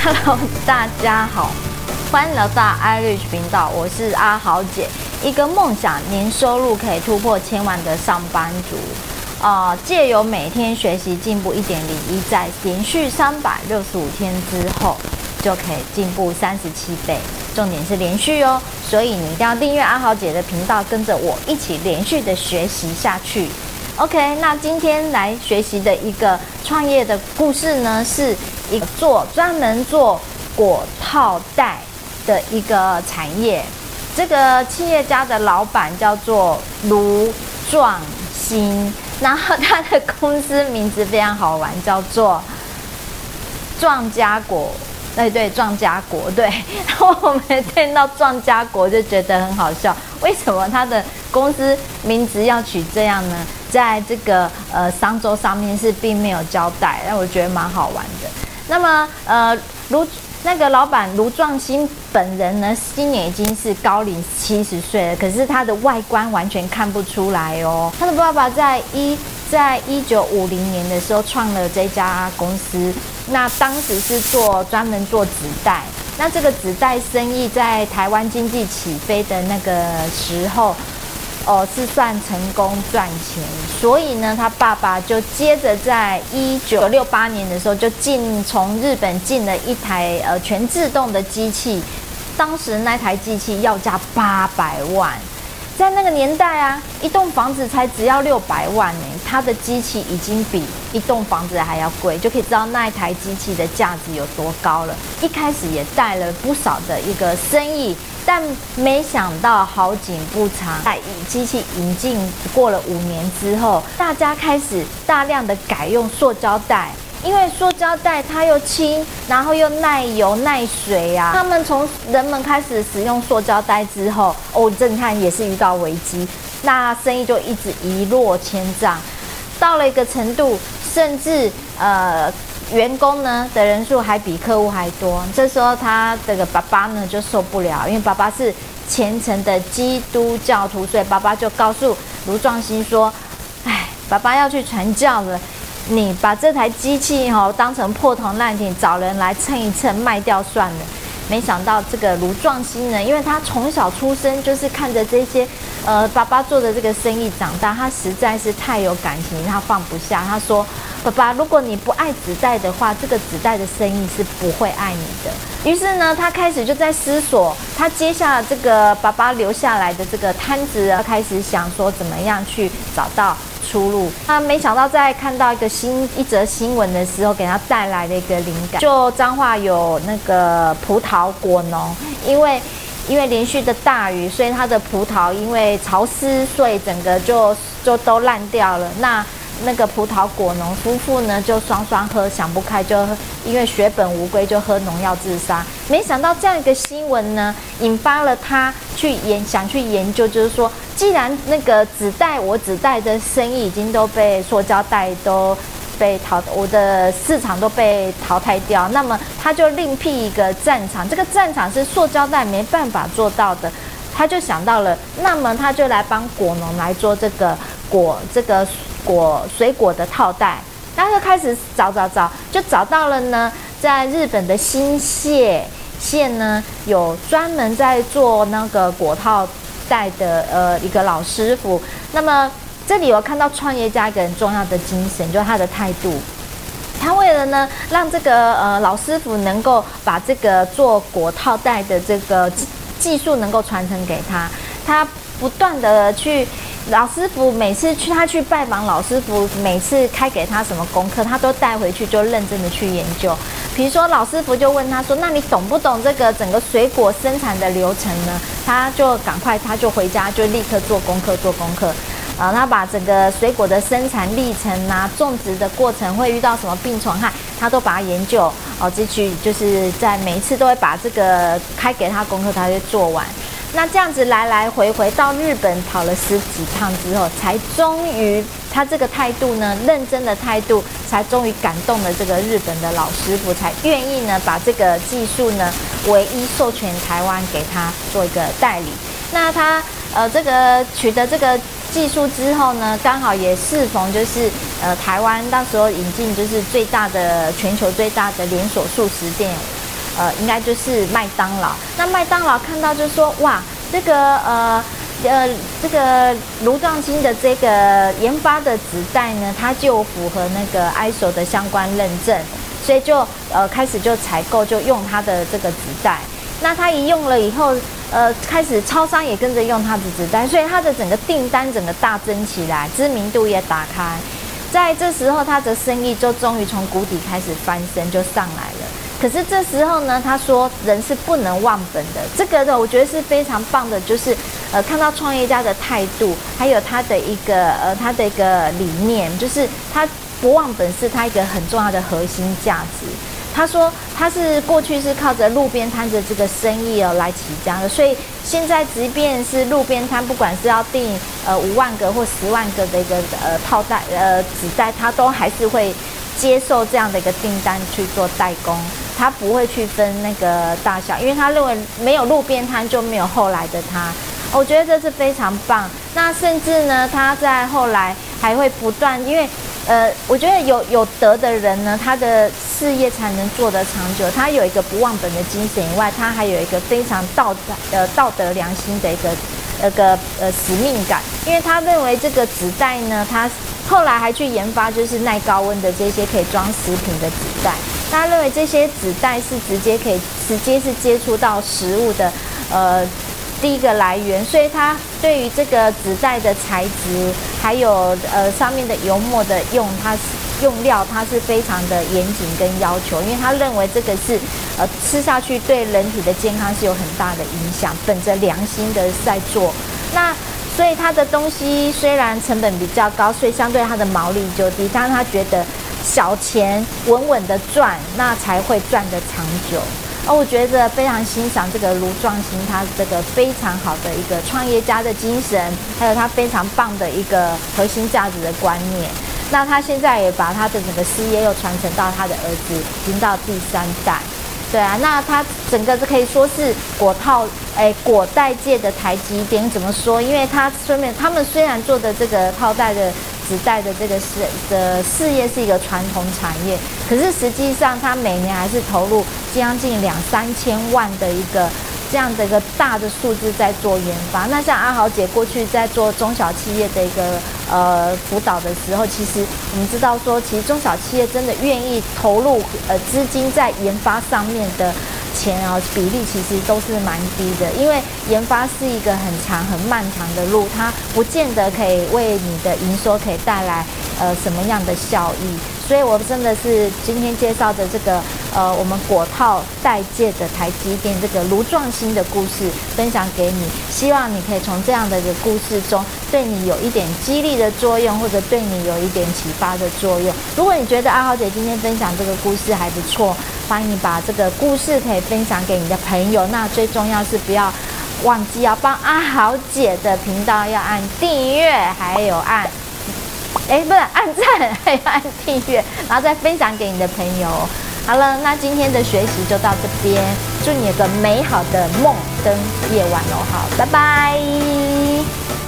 Hello，大家好，欢迎来到 iRich 频道，我是阿豪姐，一个梦想年收入可以突破千万的上班族。呃，借由每天学习进步一点零一，在连续三百六十五天之后，就可以进步三十七倍。重点是连续哦，所以你一定要订阅阿豪姐的频道，跟着我一起连续的学习下去。OK，那今天来学习的一个创业的故事呢，是一个做专门做果套袋的一个产业。这个企业家的老板叫做卢壮新，然后他的公司名字非常好玩，叫做壮家果。对对，壮家果对。然后我们听到壮家果就觉得很好笑，为什么他的公司名字要取这样呢？在这个呃商周上面是并没有交代，让我觉得蛮好玩的。那么呃卢那个老板卢壮兴本人呢，今年已经是高龄七十岁了，可是他的外观完全看不出来哦。他的爸爸在一在一九五零年的时候创了这家公司，那当时是做专门做纸袋，那这个纸袋生意在台湾经济起飞的那个时候。哦，是算成功赚钱，所以呢，他爸爸就接着在一九六八年的时候就进从日本进了一台呃全自动的机器，当时那台机器要价八百万，在那个年代啊，一栋房子才只要六百万呢，他的机器已经比一栋房子还要贵，就可以知道那一台机器的价值有多高了。一开始也带了不少的一个生意。但没想到好景不长，在机器引进过了五年之后，大家开始大量的改用塑胶袋，因为塑胶袋它又轻，然后又耐油耐水呀、啊。他们从人们开始使用塑胶袋之后，哦，震撼也是遇到危机，那生意就一直一落千丈，到了一个程度，甚至呃。员工呢的人数还比客户还多，这时候他这个爸爸呢就受不了，因为爸爸是虔诚的基督教徒，所以爸爸就告诉卢壮兴说：“哎，爸爸要去传教了，你把这台机器哦当成破铜烂铁，找人来称一称卖掉算了。”没想到这个卢壮兴呢，因为他从小出生就是看着这些呃爸爸做的这个生意长大，他实在是太有感情，他放不下，他说。爸爸，如果你不爱纸袋的话，这个纸袋的生意是不会爱你的。于是呢，他开始就在思索，他接下了这个爸爸留下来的这个摊子，开始想说怎么样去找到出路。他没想到在看到一个新一则新闻的时候，给他带来了一个灵感。就彰化有那个葡萄果农，因为因为连续的大雨，所以他的葡萄因为潮湿，所以整个就就都烂掉了。那那个葡萄果农夫妇呢，就双双喝想不开，就因为血本无归，就喝农药自杀。没想到这样一个新闻呢，引发了他去研想去研究，就是说，既然那个纸袋，我纸袋的生意已经都被塑胶袋都被淘，我的市场都被淘汰掉，那么他就另辟一个战场，这个战场是塑胶袋没办法做到的，他就想到了，那么他就来帮果农来做这个果这个。果水果的套袋，然后就开始找找找，就找到了呢。在日本的新潟县呢，有专门在做那个果套袋的呃一个老师傅。那么这里我看到创业家一个很重要的精神，就是他的态度。他为了呢，让这个呃老师傅能够把这个做果套袋的这个技术能够传承给他，他不断的去。老师傅每次去，他去拜访老师傅，每次开给他什么功课，他都带回去就认真的去研究。比如说，老师傅就问他说：“那你懂不懂这个整个水果生产的流程呢？”他就赶快，他就回家就立刻做功课，做功课。啊，他把整个水果的生产历程啊，种植的过程会遇到什么病虫害，他都把它研究。哦，继续就是在每一次都会把这个开给他功课，他就做完。那这样子来来回回到日本跑了十几趟之后，才终于他这个态度呢，认真的态度，才终于感动了这个日本的老师傅，才愿意呢把这个技术呢唯一授权台湾给他做一个代理。那他呃这个取得这个技术之后呢，刚好也适逢就是呃台湾到时候引进就是最大的全球最大的连锁素食店。呃，应该就是麦当劳。那麦当劳看到就说，哇，这个呃呃这个颅状金的这个研发的纸袋呢，它就符合那个 ISO 的相关认证，所以就呃开始就采购，就用它的这个纸袋。那他一用了以后，呃，开始超商也跟着用他的纸袋，所以他的整个订单整个大增起来，知名度也打开。在这时候，他的生意就终于从谷底开始翻身，就上来了。可是这时候呢，他说人是不能忘本的，这个呢，我觉得是非常棒的，就是呃，看到创业家的态度，还有他的一个呃，他的一个理念，就是他不忘本是他一个很重要的核心价值。他说他是过去是靠着路边摊的这个生意哦来起家的，所以现在即便是路边摊，不管是要订呃五万个或十万个的一个呃套袋呃纸袋，他都还是会接受这样的一个订单去做代工，他不会去分那个大小，因为他认为没有路边摊就没有后来的他。我觉得这是非常棒。那甚至呢，他在后来还会不断，因为。呃，我觉得有有德的人呢，他的事业才能做得长久。他有一个不忘本的精神以外，他还有一个非常道德呃道德良心的一个那个呃使命感。因为他认为这个纸袋呢，他后来还去研发就是耐高温的这些可以装食品的纸袋。他认为这些纸袋是直接可以直接是接触到食物的呃。第一个来源，所以他对于这个纸袋的材质，还有呃上面的油墨的用，它是用料，它是非常的严谨跟要求，因为他认为这个是呃吃下去对人体的健康是有很大的影响，本着良心的在做。那所以他的东西虽然成本比较高，所以相对他的毛利就低，但是他觉得小钱稳稳的赚，那才会赚得长久。哦，我觉得非常欣赏这个卢壮兴，他这个非常好的一个创业家的精神，还有他非常棒的一个核心价值的观念。那他现在也把他的整个事业又传承到他的儿子，已经到第三代。对啊，那他整个可以说是果套，哎，果袋界的台积电怎么说？因为他虽然他们虽然做的这个套袋的。纸袋的这个事的事业是一个传统产业，可是实际上它每年还是投入将近两三千万的一个这样的一个大的数字在做研发。那像阿豪姐过去在做中小企业的一个呃辅导的时候，其实我们知道说，其实中小企业真的愿意投入呃资金在研发上面的。钱啊，比例其实都是蛮低的，因为研发是一个很长、很漫长的路，它不见得可以为你的营收可以带来呃什么样的效益。所以我真的是今天介绍的这个呃，我们果套代界的台积电这个卢壮新的故事分享给你，希望你可以从这样的一个故事中，对你有一点激励的作用，或者对你有一点启发的作用。如果你觉得阿豪姐今天分享这个故事还不错，欢迎你把这个故事可以分享给你的朋友。那最重要是不要忘记要帮阿豪姐的频道要按订阅，还有按哎，不是按赞，还有按订阅，然后再分享给你的朋友。好了，那今天的学习就到这边，祝你有个美好的梦跟夜晚哦。好，拜拜。